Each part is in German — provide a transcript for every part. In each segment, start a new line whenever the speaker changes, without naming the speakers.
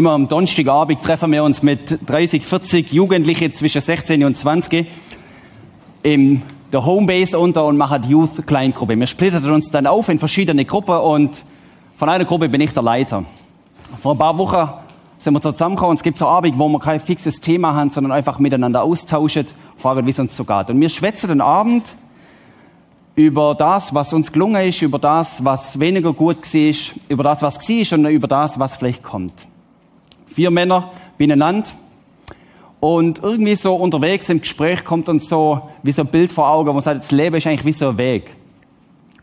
Immer am Donnerstagabend treffen wir uns mit 30, 40 Jugendliche zwischen 16 und 20 in der Homebase unter und machen Youth Kleingruppe. Wir splittern uns dann auf in verschiedene Gruppen und von einer Gruppe bin ich der Leiter. Vor ein paar Wochen sind wir zusammengekommen und es gibt so Abend, wo wir kein fixes Thema haben, sondern einfach miteinander austauschen, fragen, wie es uns so geht. Und wir schwätzen den Abend über das, was uns gelungen ist, über das, was weniger gut war, über das, was war und über das, was vielleicht kommt. Vier Männer beieinander. Und irgendwie so unterwegs im Gespräch kommt uns so wie so ein Bild vor Augen, wo man sagt, das Leben ist eigentlich wie so ein Weg.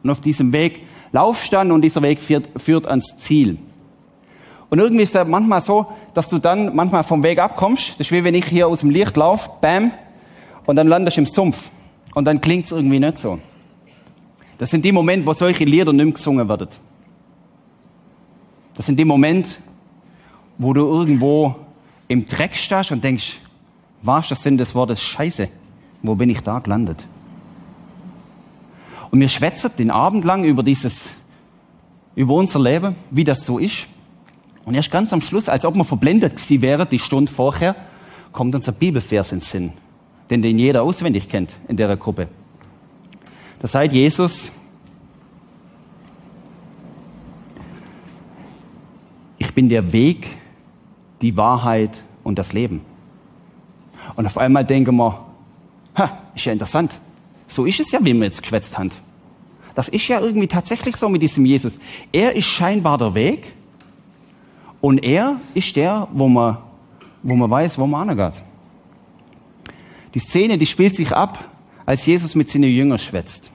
Und auf diesem Weg laufst du dann und dieser Weg führt, führt ans Ziel. Und irgendwie ist es manchmal so, dass du dann manchmal vom Weg abkommst. Das ist wie wenn ich hier aus dem Licht laufe, bam, und dann landest du im Sumpf. Und dann klingt es irgendwie nicht so. Das sind die Momente, wo solche Lieder nicht mehr gesungen werden. Das sind die Momente, wo du irgendwo im Dreck stehst und denkst, was das Sinn des Wortes Scheiße? Wo bin ich da gelandet? Und wir schwätzen den Abend lang über dieses, über unser Leben, wie das so ist. Und erst ganz am Schluss, als ob man verblendet gewesen wäre, die Stunde vorher, kommt unser Bibelvers ins Sinn, den den jeder auswendig kennt in der Gruppe. Da sagt Jesus, ich bin der Weg, die Wahrheit und das Leben. Und auf einmal denken wir, ha, ist ja interessant. So ist es ja, wie wir jetzt geschwätzt haben. Das ist ja irgendwie tatsächlich so mit diesem Jesus. Er ist scheinbar der Weg und er ist der, wo man, wo man weiß, wo man angeht. Die Szene, die spielt sich ab als Jesus mit seinen Jüngern schwätzt.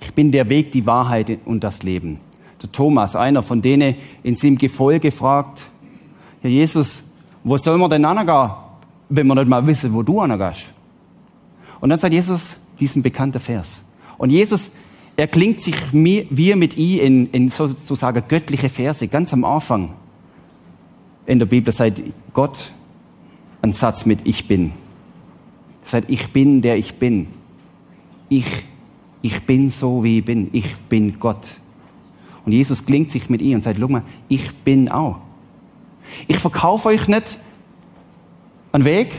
Ich bin der Weg, die Wahrheit und das Leben. Der Thomas, einer von denen in seinem Gefolge, fragt, Herr Jesus, wo soll man denn angehen, wenn wir nicht mal wissen, wo du angehst? Und dann sagt Jesus diesen bekannten Vers. Und Jesus, er klingt sich wie mit I in, in sozusagen göttliche Verse, ganz am Anfang. In der Bibel sagt Gott ein Satz mit Ich bin. Sagt, ich bin, der ich bin. Ich, ich bin so, wie ich bin. Ich bin Gott. Und Jesus klingt sich mit ihr und sagt, schau mal, ich bin auch. Ich verkaufe euch nicht einen Weg,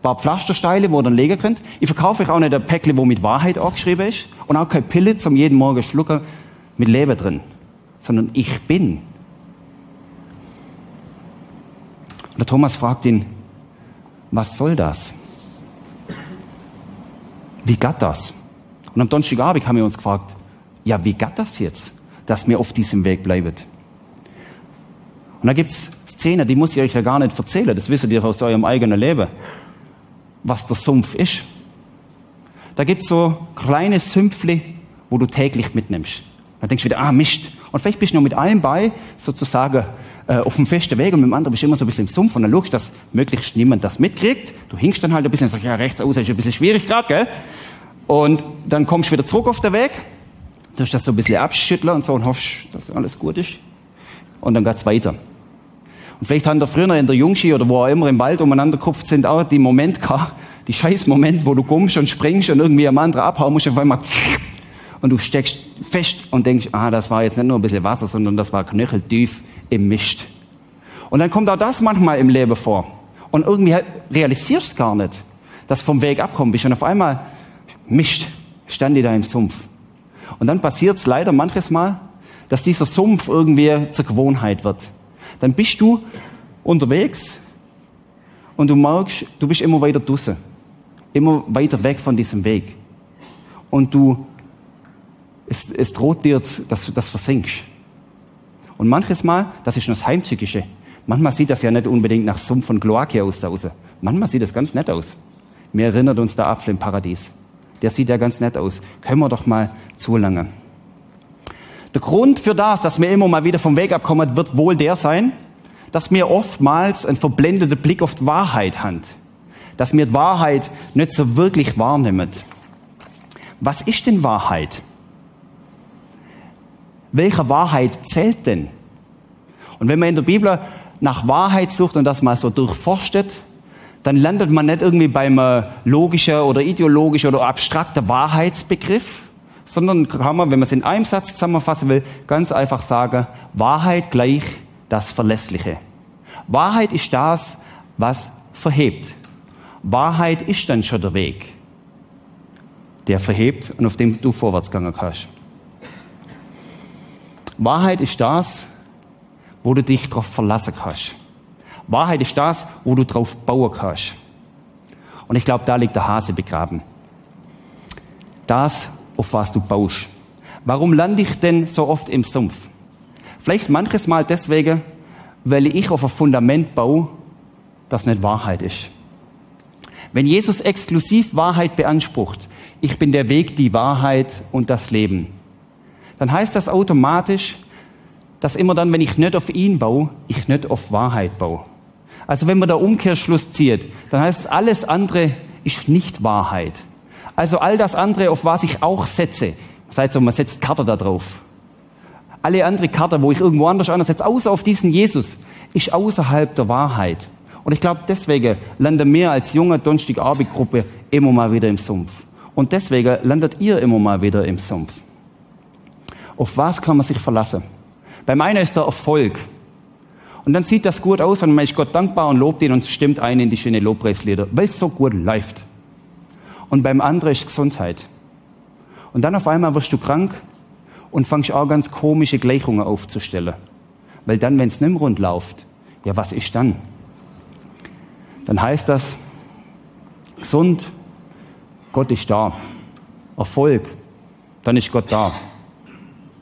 ein paar Pflastersteine, wo ihr dann legen könnt. Ich verkaufe euch auch nicht ein Päckchen, wo mit Wahrheit angeschrieben ist. Und auch keine Pille zum jeden Morgen schlucken mit Leben drin. Sondern ich bin. Und der Thomas fragt ihn, was soll das? Wie geht das? Und am Donnerstagabend haben wir uns gefragt, ja, wie geht das jetzt, dass wir auf diesem Weg bleiben? Und da gibt's Szenen, die muss ich euch ja gar nicht erzählen, das wisst ihr aus eurem eigenen Leben, was der Sumpf ist. Da gibt's so kleine Sümpfle, wo du täglich mitnimmst. Da denkst du wieder, ah Mist. Und vielleicht bist du noch mit allem bei, sozusagen äh, auf dem festen Weg und mit dem anderen bist du immer so ein bisschen im Sumpf und dann schaust du, dass möglichst niemand das mitkriegt. Du hinkst dann halt ein bisschen und sagst, ja, rechts aus ist ein bisschen schwierig gerade, gell? Und dann kommst du wieder zurück auf den Weg, du hast das so ein bisschen abschütteln und so und hoffst, dass alles gut ist. Und dann geht's weiter. Und vielleicht haben da früher in der Jungschi oder wo auch immer im Wald umeinander gekupft sind, auch die Moment gehabt, die scheiß Moment, wo du kommst und springst und irgendwie am anderen abhauen musst, auf einmal und du steckst fest und denkst, ah, das war jetzt nicht nur ein bisschen Wasser, sondern das war knöcheltief im Mist. Und dann kommt auch das manchmal im Leben vor. Und irgendwie realisierst du gar nicht, dass vom Weg abkommen bist. Und auf einmal, Mist, stand die da im Sumpf. Und dann passiert es leider manches Mal, dass dieser Sumpf irgendwie zur Gewohnheit wird. Dann bist du unterwegs und du merkst, du bist immer weiter draußen. Immer weiter weg von diesem Weg. Und du es, es droht dir, dass du das versinkst. Und manches Mal, das ist nur das Heimtückische. Manchmal sieht das ja nicht unbedingt nach Sumpf und Kloake aus da raus. Manchmal sieht das ganz nett aus. Mir erinnert uns der Apfel im Paradies. Der sieht ja ganz nett aus. Können wir doch mal zulangen. Der Grund für das, dass wir immer mal wieder vom Weg abkommen, wird wohl der sein, dass wir oftmals einen verblendeten Blick auf die Wahrheit haben. Dass wir die Wahrheit nicht so wirklich wahrnehmen. Was ist denn Wahrheit? welche Wahrheit zählt denn? Und wenn man in der Bibel nach Wahrheit sucht und das mal so durchforstet, dann landet man nicht irgendwie beim äh, logischen oder ideologischen oder abstrakten Wahrheitsbegriff, sondern kann man, wenn man es in einem Satz zusammenfassen will, ganz einfach sagen, Wahrheit gleich das Verlässliche. Wahrheit ist das, was verhebt. Wahrheit ist dann schon der Weg, der verhebt und auf dem du vorwärts gegangen kannst. Wahrheit ist das, wo du dich darauf verlassen kannst. Wahrheit ist das, wo du drauf bauen kannst. Und ich glaube, da liegt der Hase begraben. Das, auf was du baust. Warum lande ich denn so oft im Sumpf? Vielleicht manches Mal deswegen, weil ich auf ein Fundament baue, das nicht Wahrheit ist. Wenn Jesus exklusiv Wahrheit beansprucht, ich bin der Weg, die Wahrheit und das Leben, dann heißt das automatisch, dass immer dann, wenn ich nicht auf ihn baue, ich nicht auf Wahrheit baue. Also wenn man da Umkehrschluss zieht, dann heißt es, alles andere ist nicht Wahrheit. Also all das andere, auf was ich auch setze, das so, man setzt Karte da drauf. Alle andere Karte, wo ich irgendwo anders ansetze, außer auf diesen Jesus, ist außerhalb der Wahrheit. Und ich glaube, deswegen landen wir als junge Donnerstagabendgruppe immer mal wieder im Sumpf. Und deswegen landet ihr immer mal wieder im Sumpf. Auf was kann man sich verlassen? Beim einen ist der Erfolg. Und dann sieht das gut aus und man ist Gott dankbar und lobt ihn und stimmt ein in die schöne Lobpreislieder, weil es so gut läuft. Und beim anderen ist Gesundheit. Und dann auf einmal wirst du krank und fangst auch ganz komische Gleichungen aufzustellen. Weil dann, wenn es nicht rund läuft, ja, was ist dann? Dann heißt das, gesund, Gott ist da. Erfolg, dann ist Gott da.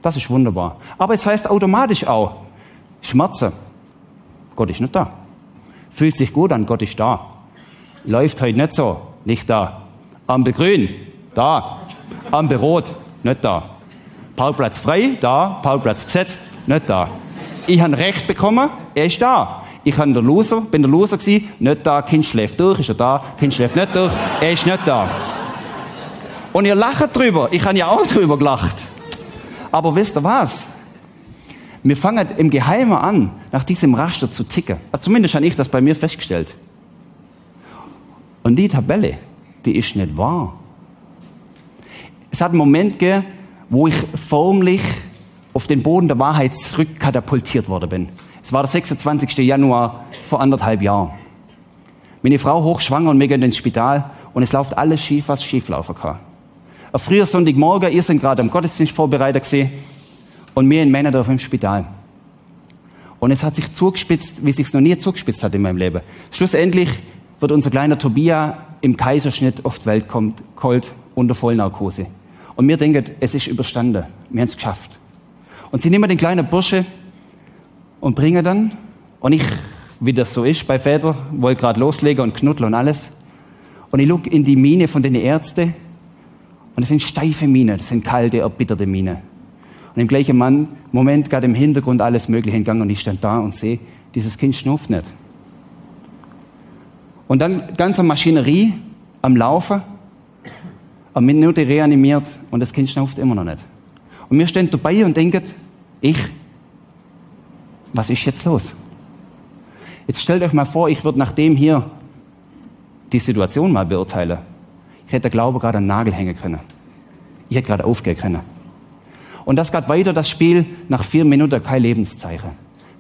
Das ist wunderbar. Aber es heißt automatisch auch, Schmerzen, Gott ist nicht da. Fühlt sich gut an, Gott ist da. Läuft heute nicht so, nicht da. Ampel grün, da. Ampel rot, nicht da. Parkplatz frei, da. Parkplatz besetzt, nicht da. Ich habe Recht bekommen, er ist da. Ich bin der Loser, bin der Loser gewesen, nicht da, Kind schläft durch, ist er da, Kind schläft nicht durch, er ist nicht da. Und ihr lacht drüber, ich habe ja auch drüber gelacht. Aber wisst ihr was? Wir fangen im Geheimen an, nach diesem Raster zu ticken. Also zumindest habe ich das bei mir festgestellt. Und die Tabelle, die ist nicht wahr. Es hat einen Moment gegeben, wo ich förmlich auf den Boden der Wahrheit zurückkatapultiert worden bin. Es war der 26. Januar vor anderthalb Jahren. Meine Frau hochschwanger und wir gehen ins Spital und es läuft alles schief, was schieflaufen kann. Ein früher Sonntagmorgen, ihr seid gerade am Gottesdienst vorbereitet gesehen und wir in Männerdorf im Spital. Und es hat sich zugespitzt, wie es sich noch nie zugespitzt hat in meinem Leben. Schlussendlich wird unser kleiner Tobia im Kaiserschnitt auf die Welt kommt, kalt, unter Vollnarkose. Und wir denken, es ist überstanden. Wir haben es geschafft. Und sie nehmen den kleinen Bursche und bringen dann, und ich, wie das so ist bei Vätern, wollte gerade loslegen und knuddeln und alles. Und ich gucke in die Mine von den Ärzten und es sind steife Minen, das sind kalte, erbitterte Minen. Und im gleichen Moment gerade im Hintergrund alles Mögliche hingegangen und ich stand da und sehe, dieses Kind schnupft nicht. Und dann ganze Maschinerie am Laufen, eine Minute reanimiert und das Kind schnauft immer noch nicht. Und wir stehen dabei und denken, ich, was ist jetzt los? Jetzt stellt euch mal vor, ich würde nach dem hier die Situation mal beurteilen. Ich hätte Glaube gerade einen Nagel hängen können. Ich hätte gerade aufgehen können. Und das geht weiter, das Spiel, nach vier Minuten kein Lebenszeichen.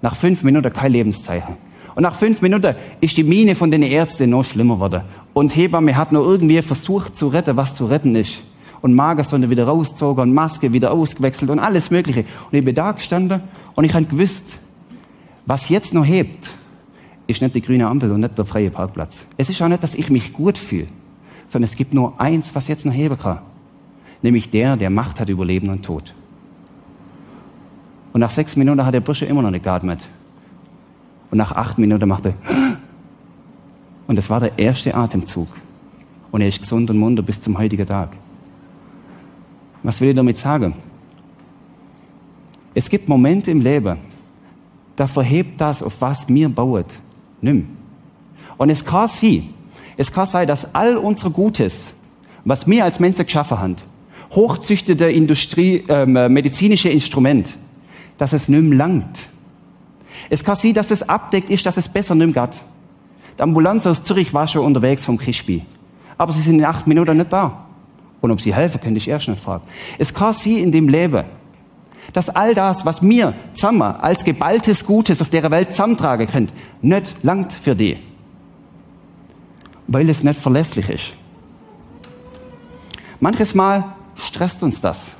Nach fünf Minuten kein Lebenszeichen. Und nach fünf Minuten ist die Mine von den Ärzten noch schlimmer geworden. Und Hebamme hat nur irgendwie versucht zu retten, was zu retten ist. Und Magersonde wieder rausgezogen und Maske wieder ausgewechselt und alles Mögliche. Und ich bin da gestanden und ich habe gewusst, was jetzt noch hebt, ist nicht die grüne Ampel und nicht der freie Parkplatz. Es ist auch nicht, dass ich mich gut fühle sondern es gibt nur eins, was jetzt noch heben kann. Nämlich der, der Macht hat über Leben und Tod. Und nach sechs Minuten hat der Bursche immer noch nicht geatmet. Und nach acht Minuten macht er, und das war der erste Atemzug. Und er ist gesund und munter bis zum heutigen Tag. Was will ich damit sagen? Es gibt Momente im Leben, da verhebt das, auf was mir baut, nimm. Und es kann sie, es kann sein, dass all unser Gutes, was wir als Menschen geschaffen haben, hochzüchtete Industrie, äh, medizinische Instrument, dass es mehr langt. Es kann sein, dass es abdeckt ist, dass es besser nicht mehr geht. Die Ambulanz aus Zürich war schon unterwegs vom Krischbi. Aber sie sind in acht Minuten nicht da. Und ob sie helfen können, ich erst nicht fragen. Es kann sein in dem Leben, Dass all das, was mir zusammen als geballtes Gutes auf der Welt zusammentragen könnt, nicht langt für die. Weil es nicht verlässlich ist. Manches Mal stresst uns das.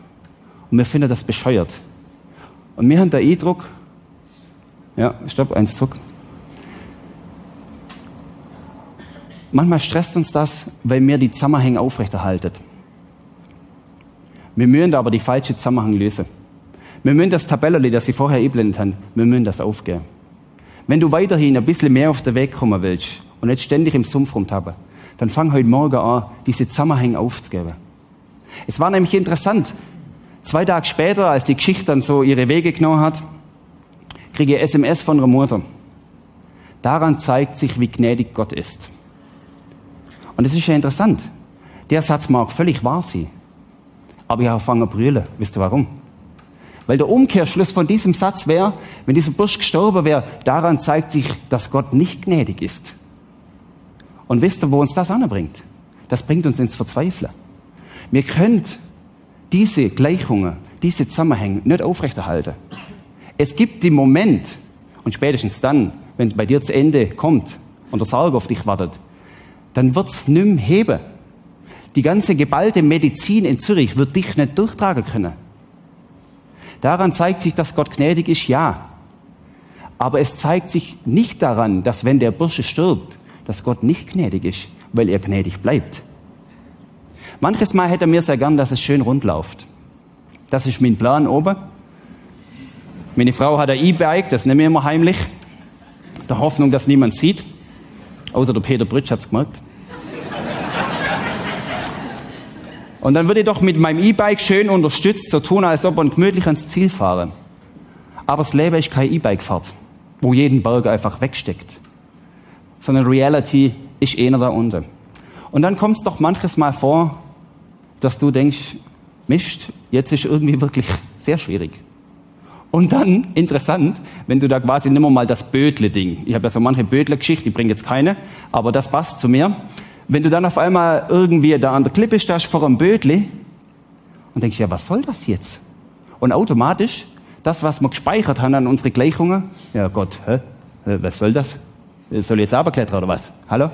Und wir finden das bescheuert. Und wir haben den Eindruck, ja, stopp, eins zurück. Manchmal stresst uns das, weil wir die Zusammenhänge aufrechterhalten. Wir müssen aber die falsche Zusammenhang lösen. Wir müssen das Tabellerli, das Sie vorher einblendet haben, wir müssen das aufgeben. Wenn du weiterhin ein bisschen mehr auf den Weg kommen willst und nicht ständig im Sumpf rumtappen, dann fang heute Morgen an, diese Zusammenhänge aufzugeben. Es war nämlich interessant. Zwei Tage später, als die Geschichte dann so ihre Wege genommen hat, kriege SMS von ihrer Mutter. Daran zeigt sich, wie gnädig Gott ist. Und es ist ja interessant. Der Satz mag völlig wahr sein. Aber ich habe angefangen zu brüllen. Wisst ihr warum? Weil der Umkehrschluss von diesem Satz wäre, wenn dieser Bursch gestorben wäre, daran zeigt sich, dass Gott nicht gnädig ist. Und wisst ihr, wo uns das anbringt? Das bringt uns ins Verzweifeln. Wir können diese Gleichungen, diese Zusammenhänge nicht aufrechterhalten. Es gibt den Moment, und spätestens dann, wenn bei dir zu Ende kommt und der Sarg auf dich wartet, dann wird's nimm heben. Die ganze geballte Medizin in Zürich wird dich nicht durchtragen können. Daran zeigt sich, dass Gott gnädig ist, ja. Aber es zeigt sich nicht daran, dass wenn der Bursche stirbt, dass Gott nicht gnädig ist, weil er gnädig bleibt. Manches Mal hätte er mir sehr gern, dass es schön rund läuft. Das ist mein Plan oben. Meine Frau hat ein E-Bike, das nehme ich immer heimlich. Der Hoffnung, dass niemand sieht. Außer der Peter Britsch hat's gemerkt. Und dann würde ich doch mit meinem E-Bike schön unterstützt, so tun, als ob man gemütlich ans Ziel fahre. Aber das Leben ist kein E-Bike-Fahrt, wo jeden Berg einfach wegsteckt. Sondern Reality ist einer da unten. Und dann kommt es doch manches Mal vor, dass du denkst, Mist, jetzt ist irgendwie wirklich sehr schwierig. Und dann, interessant, wenn du da quasi nimmer mal das Bödle-Ding. Ich habe ja so manche Bödle-Geschichte, ich bringe jetzt keine, aber das passt zu mir. Wenn du dann auf einmal irgendwie da an der Klippe stehst vor einem Bödle und denkst, ja, was soll das jetzt? Und automatisch, das, was wir gespeichert haben an unsere Gleichungen, ja Gott, hä? was soll das? Soll ich jetzt aber klettern oder was? Hallo?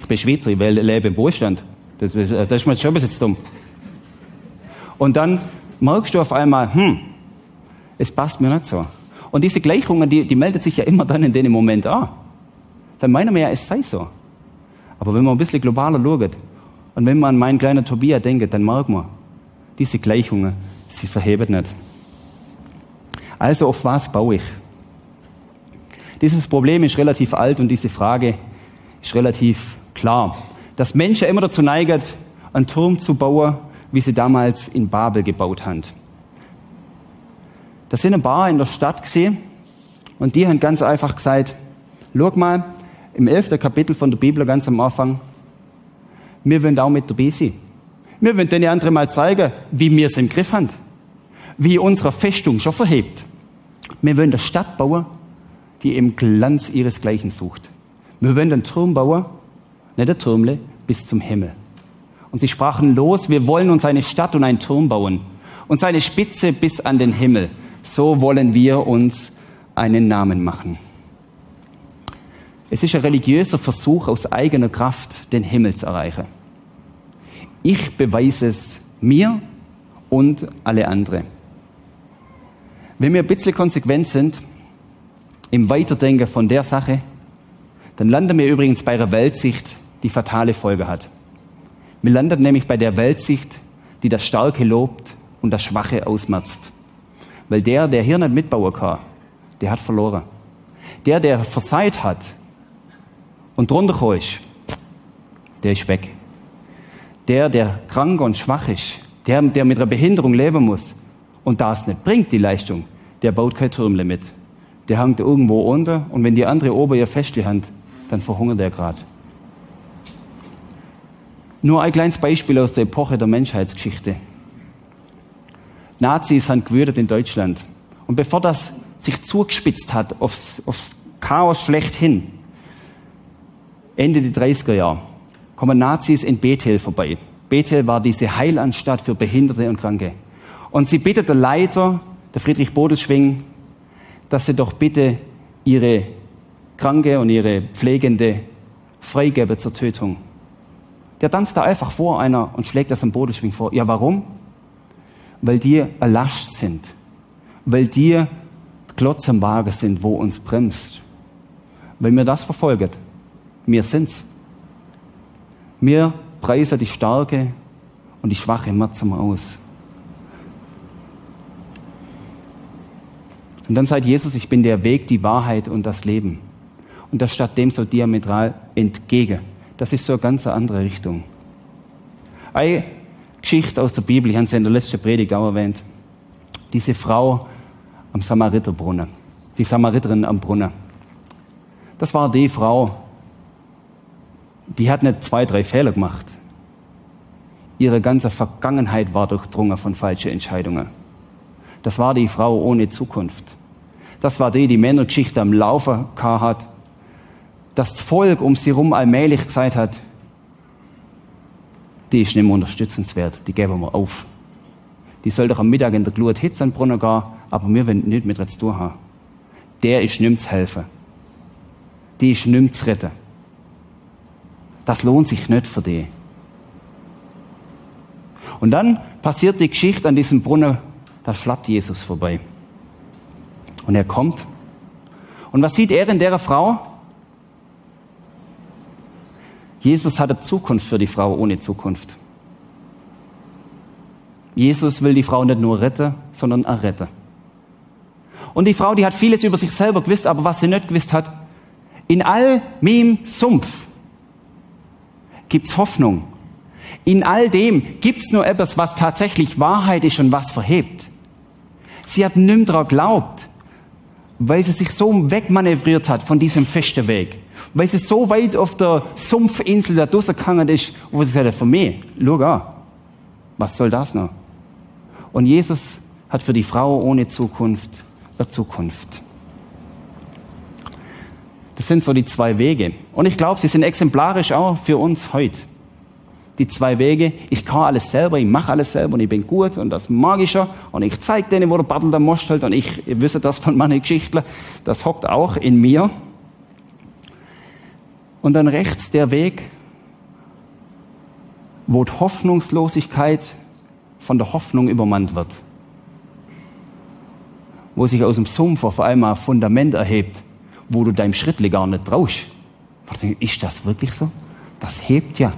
Ich bin Schweizer, ich lebe im Wohlstand. Das, das ist mir schon ein bisschen dumm. Und dann merkst du auf einmal, hm, es passt mir nicht so. Und diese Gleichungen, die, die meldet sich ja immer dann in dem Moment an. Dann meinen wir ja, es sei so. Aber wenn man ein bisschen globaler schaut und wenn man an meinen kleinen Tobias denkt, dann merkt man, diese Gleichungen, sie verheben nicht. Also auf was baue ich? Dieses Problem ist relativ alt und diese Frage ist relativ klar. Dass Menschen immer dazu neigen, einen Turm zu bauen, wie sie damals in Babel gebaut haben. Da sind ein paar in der Stadt gesehen und die haben ganz einfach gesagt, schau mal, im elften Kapitel von der Bibel ganz am Anfang, wir wollen auch mit dabei sein. Wir wollen den anderen mal zeigen, wie wir es im Griff haben. Wie unsere Festung schon verhebt. Wir wollen eine Stadt bauen, die im Glanz ihresgleichen sucht. Wir wollen einen Turm bauen, nicht ein Turmle, bis zum Himmel. Und sie sprachen los, wir wollen uns eine Stadt und einen Turm bauen und seine Spitze bis an den Himmel. So wollen wir uns einen Namen machen. Es ist ein religiöser Versuch, aus eigener Kraft den Himmel zu erreichen. Ich beweise es mir und alle anderen. Wenn wir ein bisschen konsequent sind im Weiterdenken von der Sache, dann landen wir übrigens bei einer Weltsicht, die fatale Folge hat. Wir landen nämlich bei der Weltsicht, die das Starke lobt und das Schwache ausmerzt. Weil der, der hier nicht mitbauen kann, der hat verloren. Der, der verseit hat, und drunter ist, der ist weg. Der, der krank und schwach ist, der, der mit einer Behinderung leben muss und das nicht bringt, die Leistung, der baut kein Türmle mit. Der hängt irgendwo unter und wenn die andere ober ihr Festli hand, dann verhungert er gerade. Nur ein kleines Beispiel aus der Epoche der Menschheitsgeschichte. Nazis haben gewürdet in Deutschland. Und bevor das sich zugespitzt hat aufs, aufs Chaos schlechthin, Ende der 30er Jahre, kommen Nazis in Bethel vorbei. Bethel war diese Heilanstalt für Behinderte und Kranke. Und sie bittet der Leiter der Friedrich Bodelschwing, dass sie doch bitte ihre Kranke und ihre Pflegende freigebe zur Tötung. Der tanzt da einfach vor einer und schlägt das am Bodelschwing vor. Ja, warum? Weil die erlascht sind. Weil die Klotz am Wagen sind, wo uns bremst. Weil mir das verfolgt. Mir sind's. Mir preisen die Starke und die Schwache merzen aus. Und dann sagt Jesus, ich bin der Weg, die Wahrheit und das Leben. Und das statt dem so diametral entgegen. Das ist so eine ganz andere Richtung. Eine Geschichte aus der Bibel, ich habe sie in der letzten Predigt auch erwähnt. Diese Frau am Samariterbrunnen, die Samariterin am Brunnen. Das war die Frau, die hat nicht zwei, drei Fehler gemacht. Ihre ganze Vergangenheit war durchdrungen von falschen Entscheidungen. Das war die Frau ohne Zukunft. Das war die, die Männergeschichte am Laufen hat. Das Volk um sie herum allmählich gesagt hat, die ist nicht mehr unterstützenswert, die geben wir auf. Die soll doch am Mittag in der Glut Hitze an den Brunnen gehen, aber wir wollen nicht mit zu tun haben. Der ist nicht zu helfen. Die ist nicht zu retten. Das lohnt sich nicht für die. Und dann passiert die Geschichte an diesem Brunnen, da schlappt Jesus vorbei. Und er kommt. Und was sieht er in der Frau? Jesus hatte Zukunft für die Frau ohne Zukunft. Jesus will die Frau nicht nur retten, sondern erretten. Und die Frau, die hat vieles über sich selber gewusst, aber was sie nicht gewusst hat, in all mem Sumpf gibt's Hoffnung. In all dem gibt's nur etwas, was tatsächlich Wahrheit ist und was verhebt. Sie hat nimm daran glaubt, weil sie sich so wegmanövriert hat von diesem festen Weg. Weil sie so weit auf der Sumpfinsel da durchgegangen ist, wo sie sagte, für mich, schau an, was soll das noch? Und Jesus hat für die Frau ohne Zukunft eine Zukunft. Das sind so die zwei Wege. Und ich glaube, sie sind exemplarisch auch für uns heute. Die zwei Wege, ich kann alles selber, ich mache alles selber und ich bin gut und das magischer und ich zeige denen, wo der Battle der Most hält und ich, ihr wisst das von meinen Geschichten, das hockt auch in mir. Und dann rechts der Weg, wo die Hoffnungslosigkeit von der Hoffnung übermannt wird. Wo sich aus dem Sumpf auf einmal ein Fundament erhebt, wo du deinem Schritt gar nicht traust. Ist das wirklich so? Das hebt ja.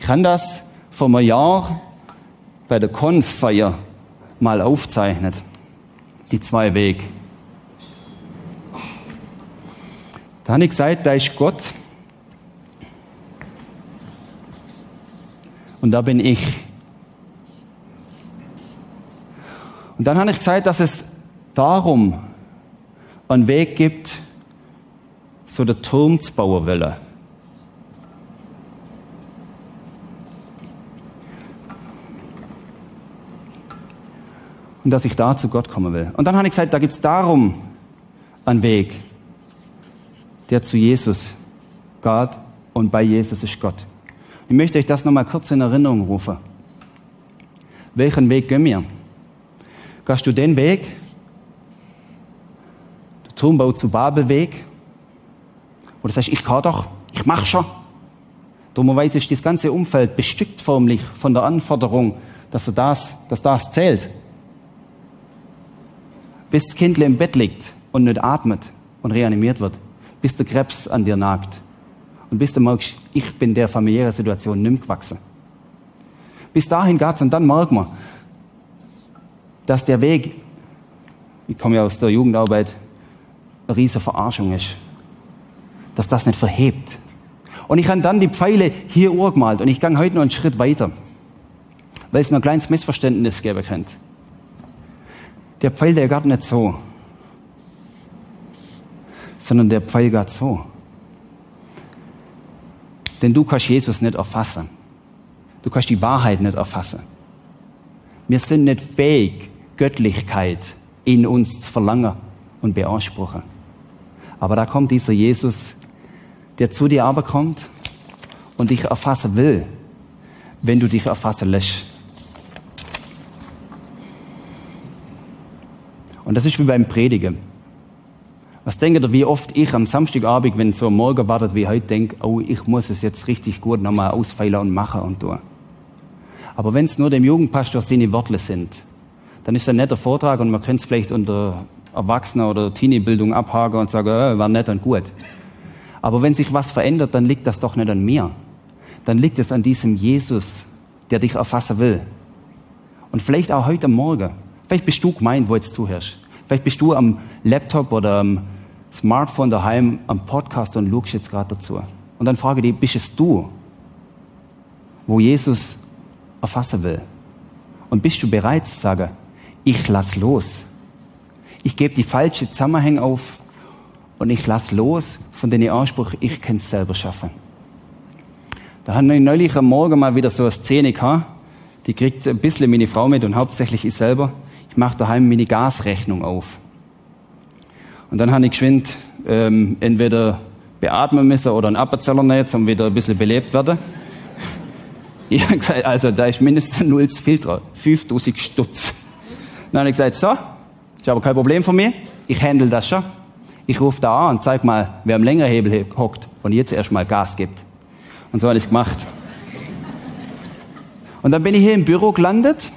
Ich habe das vor einem Jahr bei der Konffeier mal aufzeichnet. Die zwei Wege. Da habe ich gesagt, da ist Gott. Und da bin ich. Und dann habe ich gesagt, dass es darum einen Weg gibt, so der Turm zu bauen wollen. Und dass ich da zu Gott kommen will. Und dann habe ich gesagt, da gibt es darum einen Weg, der zu Jesus geht und bei Jesus ist Gott. Ich möchte euch das nochmal kurz in Erinnerung rufen. Welchen Weg gehen wir? Gehst du den Weg, der Turmbau zu Babelweg, wo du sagst, ich kann doch, ich mach schon. Dummerweise ist das ganze Umfeld bestückt förmlich von der Anforderung, dass, das, dass das zählt. Bis das Kind im Bett liegt und nicht atmet und reanimiert wird bis der Krebs an dir nagt. Und bis du merkst, ich bin der familiären Situation nicht gewachsen. Bis dahin geht's und dann merkt man, dass der Weg, ich komme ja aus der Jugendarbeit, eine riesige Verarschung ist. Dass das nicht verhebt. Und ich habe dann die Pfeile hier urgemalt und ich gehe heute noch einen Schritt weiter, weil es noch ein kleines Missverständnis geben könnte. Der Pfeil, der geht nicht so sondern der Pfeil geht so. Denn du kannst Jesus nicht erfassen. Du kannst die Wahrheit nicht erfassen. Wir sind nicht fähig, Göttlichkeit in uns zu verlangen und beanspruchen. Aber da kommt dieser Jesus, der zu dir aber kommt und dich erfassen will, wenn du dich erfassen lässt. Und das ist wie beim Predigen. Was denkt ihr, wie oft ich am Samstagabend, wenn so ein Morgen wartet wie heute, denke, oh, ich muss es jetzt richtig gut nochmal ausfeilen und machen und tun. Aber wenn es nur dem Jugendpastor seine Worte sind, dann ist ein netter Vortrag und man könnte es vielleicht unter Erwachsener- oder Teenie-Bildung abhaken und sagen, äh, war nett und gut. Aber wenn sich was verändert, dann liegt das doch nicht an mir. Dann liegt es an diesem Jesus, der dich erfassen will. Und vielleicht auch heute Morgen. Vielleicht bist du gemeint, wo jetzt zuhörst. Vielleicht bist du am Laptop oder am Smartphone daheim am Podcast und schaust jetzt gerade dazu. Und dann frage ich dich, bist es du, wo Jesus erfassen will? Und bist du bereit zu sagen, ich lass los? Ich gebe die falsche Zusammenhänge auf und ich lass los von den Anspruch, ich kann es selber schaffen. Da haben wir neulich am Morgen mal wieder so eine Szene gehabt. Die kriegt ein bisschen meine Frau mit und hauptsächlich ich selber. Ich mache daheim meine Gasrechnung auf. Und dann habe ich geschwind ähm, entweder beatmen müssen oder einen Appenzeller nehmen, um wieder ein bisschen belebt werden. Ich habe gesagt, also da ist mindestens null Filter, 5000 Stutz. Dann habe ich gesagt, so, ist aber kein Problem von mir, ich handle das schon. Ich rufe da an und zeig mal, wer am Längerhebel hockt und jetzt erstmal Gas gibt. Und so habe ich es gemacht. Und dann bin ich hier im Büro gelandet.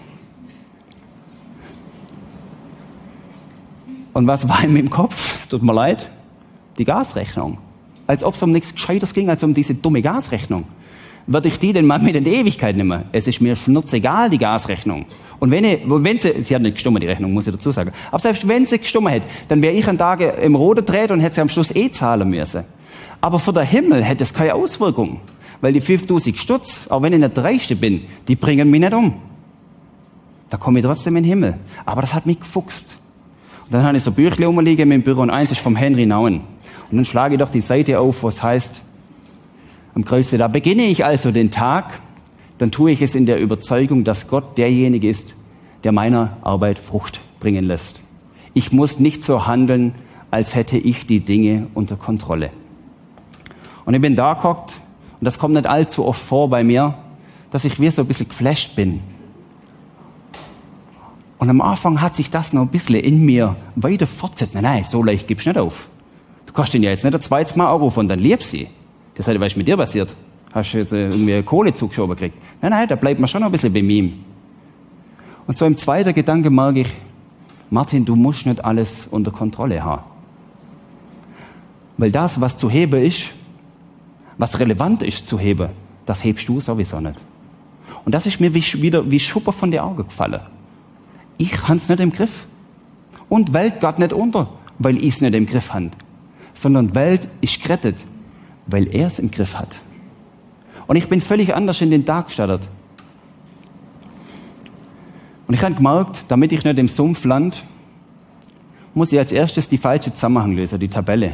Und was war in meinem Kopf? Es tut mir leid. Die Gasrechnung. Als ob es um nichts Gescheites ging, als um diese dumme Gasrechnung. Würde ich die denn mal mit in die Ewigkeit nehmen? Es ist mir schnurzegal, die Gasrechnung. Und wenn, ich, wenn sie, sie hat nicht gestummt, die Rechnung, muss ich dazu sagen. Aber selbst wenn sie gestummt hätte, dann wäre ich einen Tag im Roten dreht und hätte sie am Schluss eh zahlen müssen. Aber für den Himmel hätte es keine Auswirkung. Weil die 5000 Stutz, auch wenn ich nicht der Reichste bin, die bringen mich nicht um. Da komme ich trotzdem in den Himmel. Aber das hat mich gefuchst. Und dann habe ich so Büchle rumliegen im Büro und eins ist vom Henry Nauen. Und dann schlage ich doch die Seite auf, wo es heißt, am Kreuz, da beginne ich also den Tag, dann tue ich es in der Überzeugung, dass Gott derjenige ist, der meiner Arbeit Frucht bringen lässt. Ich muss nicht so handeln, als hätte ich die Dinge unter Kontrolle. Und ich bin da geguckt und das kommt nicht allzu oft vor bei mir, dass ich wie so ein bisschen geflasht bin. Und am Anfang hat sich das noch ein bisschen in mir weiter fortsetzt. Nein, nein, so leicht gibst du nicht auf. Du kannst ihn ja jetzt nicht ein zweites Mal anrufen und dann liebst sie. Das heißt, was ist mit dir passiert? Hast du jetzt äh, irgendwie Kohle zugeschoben gekriegt? Nein, nein, da bleibt man schon noch ein bisschen bei ihm. Und so im zweiten Gedanke merke ich, Martin, du musst nicht alles unter Kontrolle haben. Weil das, was zu heben ist, was relevant ist zu heben, das hebst du sowieso nicht. Und das ist mir wie, wieder wie Schuppe von den Augen gefallen. Ich hab's nicht im Griff. Und Welt geht nicht unter, weil ich es nicht im Griff habe. Sondern Welt ist gerettet, weil er es im Griff hat. Und ich bin völlig anders in den Tag gestartet. Und ich habe gemerkt, damit ich nicht im Sumpf land, muss ich als erstes die falsche Zusammenhang lösen, die Tabelle.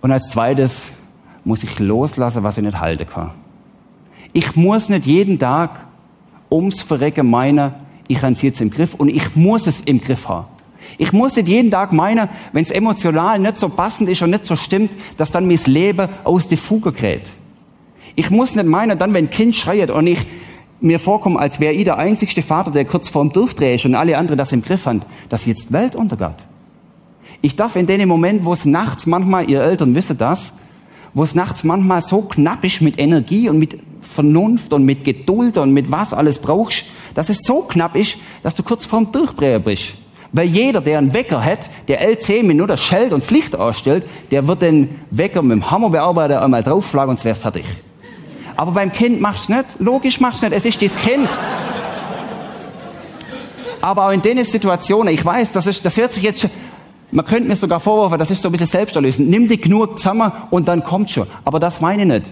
Und als zweites muss ich loslassen, was ich nicht halten kann. Ich muss nicht jeden Tag ums Verrecken meinen, ich habe es jetzt im Griff und ich muss es im Griff haben. Ich muss nicht jeden Tag meinen, wenn es emotional nicht so passend ist und nicht so stimmt, dass dann mein Leben aus der Fuge gerät. Ich muss nicht meinen, dann, wenn ein Kind schreit und ich mir vorkomme, als wäre ich der einzigste Vater, der kurz vorm Durchdreh ist und alle anderen das im Griff haben, dass jetzt Welt untergeht. Ich darf in dem Moment, wo es nachts manchmal, ihr Eltern wissen das, wo es nachts manchmal so knapp ist mit Energie und mit Vernunft und mit Geduld und mit was alles brauchst, dass es so knapp ist, dass du kurz vorm Durchbrechen bist. Weil jeder, der einen Wecker hat, der L10 Minuten schellt und das Licht ausstellt, der wird den Wecker mit dem Hammerbearbeiter einmal draufschlagen und es wäre fertig. Aber beim Kind machst du nicht. Logisch machst du es nicht. Es ist das Kind. Aber auch in den Situationen, ich weiß, das, ist, das hört sich jetzt man könnte mir sogar vorwerfen, das ist so ein bisschen selbsterlösend. Nimm dich genug zusammen und dann kommt schon. Aber das meine ich nicht.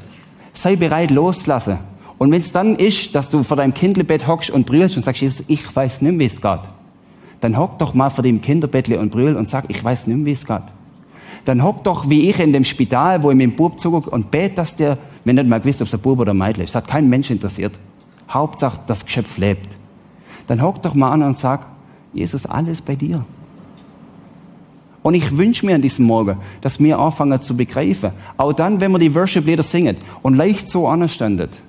Sei bereit loszulassen. Und wenn es dann ist, dass du vor deinem Kinderbett hockst und brüllst und sagst, Jesus, ich weiß nicht, wie es geht, dann hock doch mal vor dem Kinderbettle und brüll und sag, ich weiß nicht, wie es geht. Dann hock doch wie ich in dem Spital, wo ich mit dem Bub zugucke und bet, dass der, wenn nicht mal gewusst, ob es ein Bub oder ein ist, hat kein Mensch interessiert. Hauptsache, das Geschöpf lebt. Dann hock doch mal an und sag, Jesus, alles bei dir. Und ich wünsche mir an diesem Morgen, dass wir anfangen zu begreifen, auch dann, wenn wir die Worship-Lieder singen und leicht so anstandet,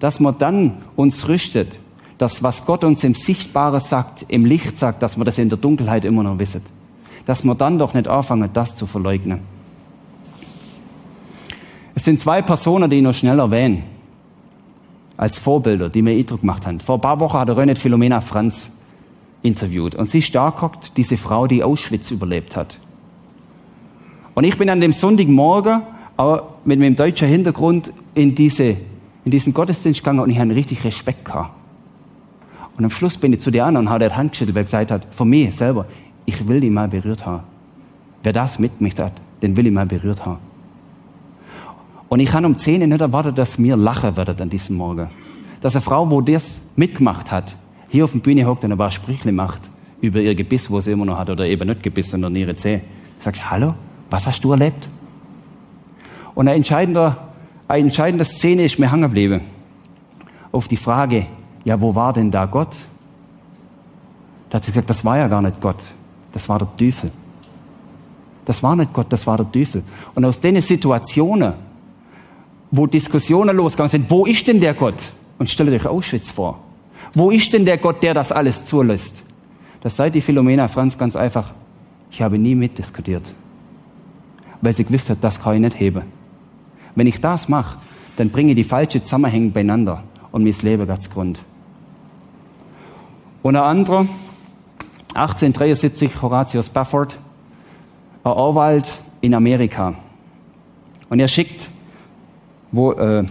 dass man dann uns rüstet dass was Gott uns im Sichtbaren sagt, im Licht sagt, dass wir das in der Dunkelheit immer noch wissen. Dass wir dann doch nicht anfangen, das zu verleugnen. Es sind zwei Personen, die ich noch schnell erwähne, als Vorbilder, die mir Eindruck gemacht haben. Vor ein paar Wochen hat René Philomena Franz interviewt und sie ist da geguckt, diese Frau, die Auschwitz überlebt hat. Und ich bin an dem Sonntagmorgen auch mit meinem deutschen Hintergrund in, diese, in diesen Gottesdienst gegangen und ich hatte richtig Respekt gehabt. Und am Schluss bin ich zu der anderen und habe die Hand geschüttelt, weil gesagt hat, von mir selber, ich will die mal berührt haben. Wer das mit mich hat, den will ich mal berührt haben. Und ich habe um 10 Uhr nicht erwartet, dass mir lachen wird an diesem Morgen. Dass eine Frau, wo das mitgemacht hat, hier auf der Bühne hockt und ein paar Sprüche macht über ihr Gebiss, wo sie immer noch hat, oder eben nicht Gebiss, sondern ihre Zähne. Sagst, hallo, was hast du erlebt? Und eine entscheidende, eine entscheidende Szene ist mir hängen geblieben. Auf die Frage, ja, wo war denn da Gott? Da hat sie gesagt, das war ja gar nicht Gott, das war der Teufel. Das war nicht Gott, das war der Teufel. Und aus den Situationen, wo Diskussionen losgegangen sind, wo ist denn der Gott? Und stellt euch Auschwitz vor. Wo ist denn der Gott, der das alles zulässt? Das sei die Philomena Franz ganz einfach. Ich habe nie mitdiskutiert weil sie gewusst hat, das kann ich nicht heben. Wenn ich das mache, dann bringe ich die falschen Zusammenhänge beieinander und mein Leben ganz Grund. Und ein anderer, 1873, Horatius Spafford, ein Anwalt in Amerika. Und er schickt, wo, äh,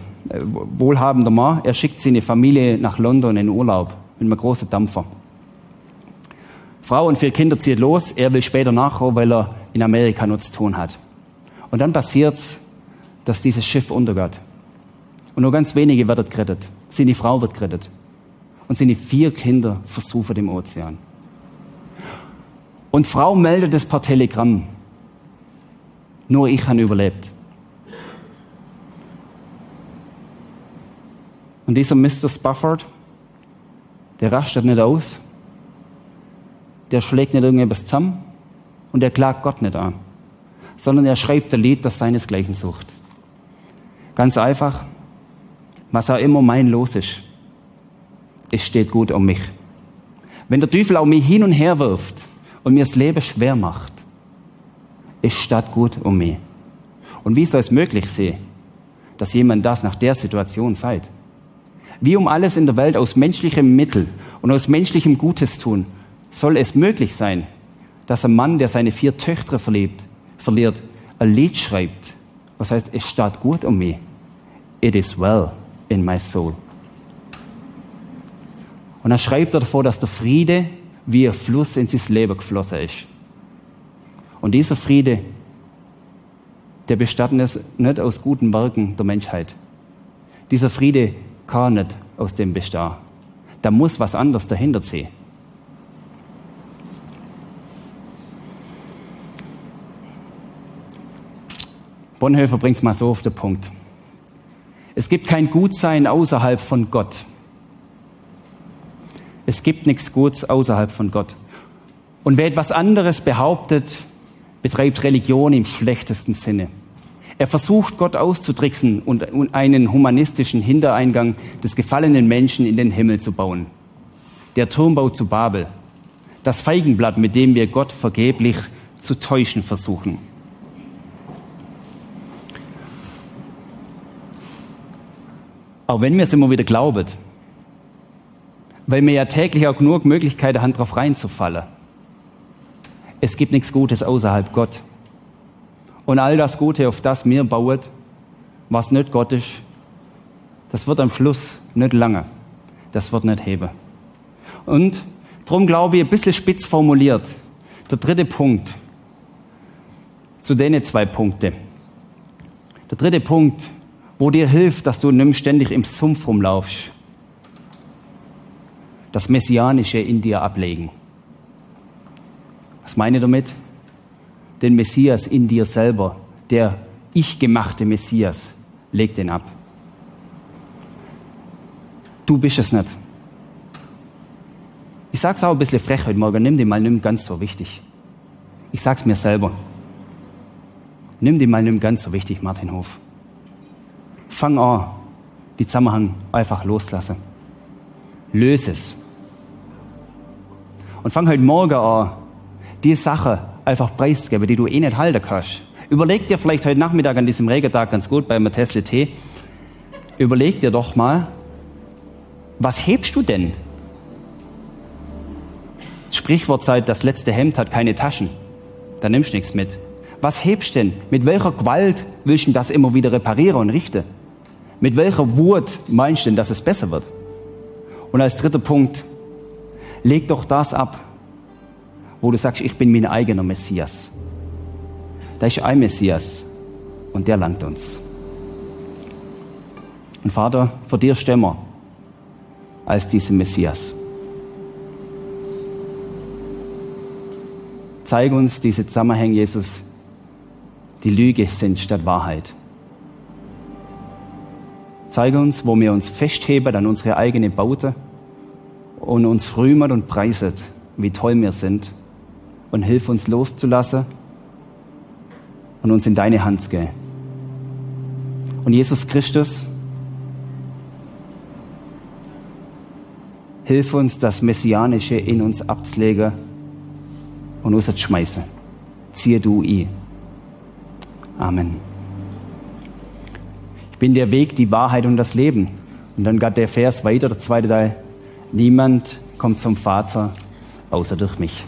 wohlhabender Mann, er schickt seine Familie nach London in Urlaub mit einem großen Dampfer. Frau und vier Kinder ziehen los, er will später nachkommen, weil er in Amerika noch zu tun hat. Und dann passiert es, dass dieses Schiff untergeht. Und nur ganz wenige werden gerettet. Seine Frau wird gerettet. Und seine vier Kinder versuchen im Ozean. Und Frau meldet es per Telegramm. Nur ich habe überlebt. Und dieser Mr. Spafford, der rastet nicht aus, der schlägt nicht irgendetwas zusammen und der klagt Gott nicht an sondern er schreibt ein Lied, das seinesgleichen sucht. Ganz einfach, was auch immer mein Los ist, es steht gut um mich. Wenn der Teufel auch mich hin und her wirft und mir das Leben schwer macht, es steht gut um mich. Und wie soll es möglich sein, dass jemand das nach der Situation sagt? Wie um alles in der Welt aus menschlichem Mittel und aus menschlichem Gutes tun, soll es möglich sein, dass ein Mann, der seine vier Töchter verliebt, verliert, ein Lied schreibt, was heißt, es steht gut um mich. It is well in my soul. Und dann schreibt er davor, dass der Friede wie ein Fluss in sein Leben geflossen ist. Und dieser Friede, der besteht nicht aus guten Werken der Menschheit. Dieser Friede kann nicht aus dem bestehen. Da muss was anderes dahinter sein. Bonhoeffer bringt es mal so auf den Punkt. Es gibt kein Gutsein außerhalb von Gott. Es gibt nichts Gutes außerhalb von Gott. Und wer etwas anderes behauptet, betreibt Religion im schlechtesten Sinne. Er versucht, Gott auszutricksen und einen humanistischen Hintereingang des gefallenen Menschen in den Himmel zu bauen. Der Turmbau zu Babel. Das Feigenblatt, mit dem wir Gott vergeblich zu täuschen versuchen. Auch wenn wir es immer wieder glauben. Weil wir ja täglich auch genug Möglichkeiten haben, darauf reinzufallen. Es gibt nichts Gutes außerhalb Gott. Und all das Gute, auf das wir bauen, was nicht Gott ist, das wird am Schluss nicht lange. Das wird nicht heben. Und darum glaube ich, ein bisschen spitz formuliert, der dritte Punkt zu denen zwei Punkte. Der dritte Punkt wo dir hilft, dass du nicht ständig im Sumpf rumlaufst. Das Messianische in dir ablegen. Was meine ich damit? Den Messias in dir selber, der ich gemachte Messias, leg den ab. Du bist es nicht. Ich sag's auch ein bisschen frech heute Morgen, nimm den mal nicht ganz so wichtig. Ich sag's mir selber. Nimm den mal nicht ganz so wichtig, Martin Hof fang an, die Zusammenhang einfach loslassen. Löse es. Und fang heute Morgen an, die Sache einfach preiszugeben, die du eh nicht halten kannst. Überleg dir vielleicht heute Nachmittag an diesem Regentag ganz gut beim Tesla Tee. Überleg dir doch mal, was hebst du denn? Sprichwort sagt, das letzte Hemd hat keine Taschen. Da nimmst du nichts mit. Was hebst denn? Mit welcher Gewalt willst du das immer wieder reparieren und richten? Mit welcher Wut meinst du denn, dass es besser wird? Und als dritter Punkt, leg doch das ab, wo du sagst, ich bin mein eigener Messias. Da ist ein Messias und der langt uns. Und Vater, vor dir stehen wir als diese Messias. Zeig uns diese Zusammenhänge, Jesus, die Lüge sind statt Wahrheit. Zeige uns, wo wir uns festheben an unsere eigene Baute und uns rühmen und preiset, wie toll wir sind. Und hilf uns loszulassen und uns in deine Hand zu gehen. Und Jesus Christus, hilf uns, das Messianische in uns abzulegen und rauszuschmeißen. Ziehe du ihn. Amen. Ich bin der Weg, die Wahrheit und das Leben. Und dann geht der Vers weiter, der zweite Teil. Niemand kommt zum Vater außer durch mich.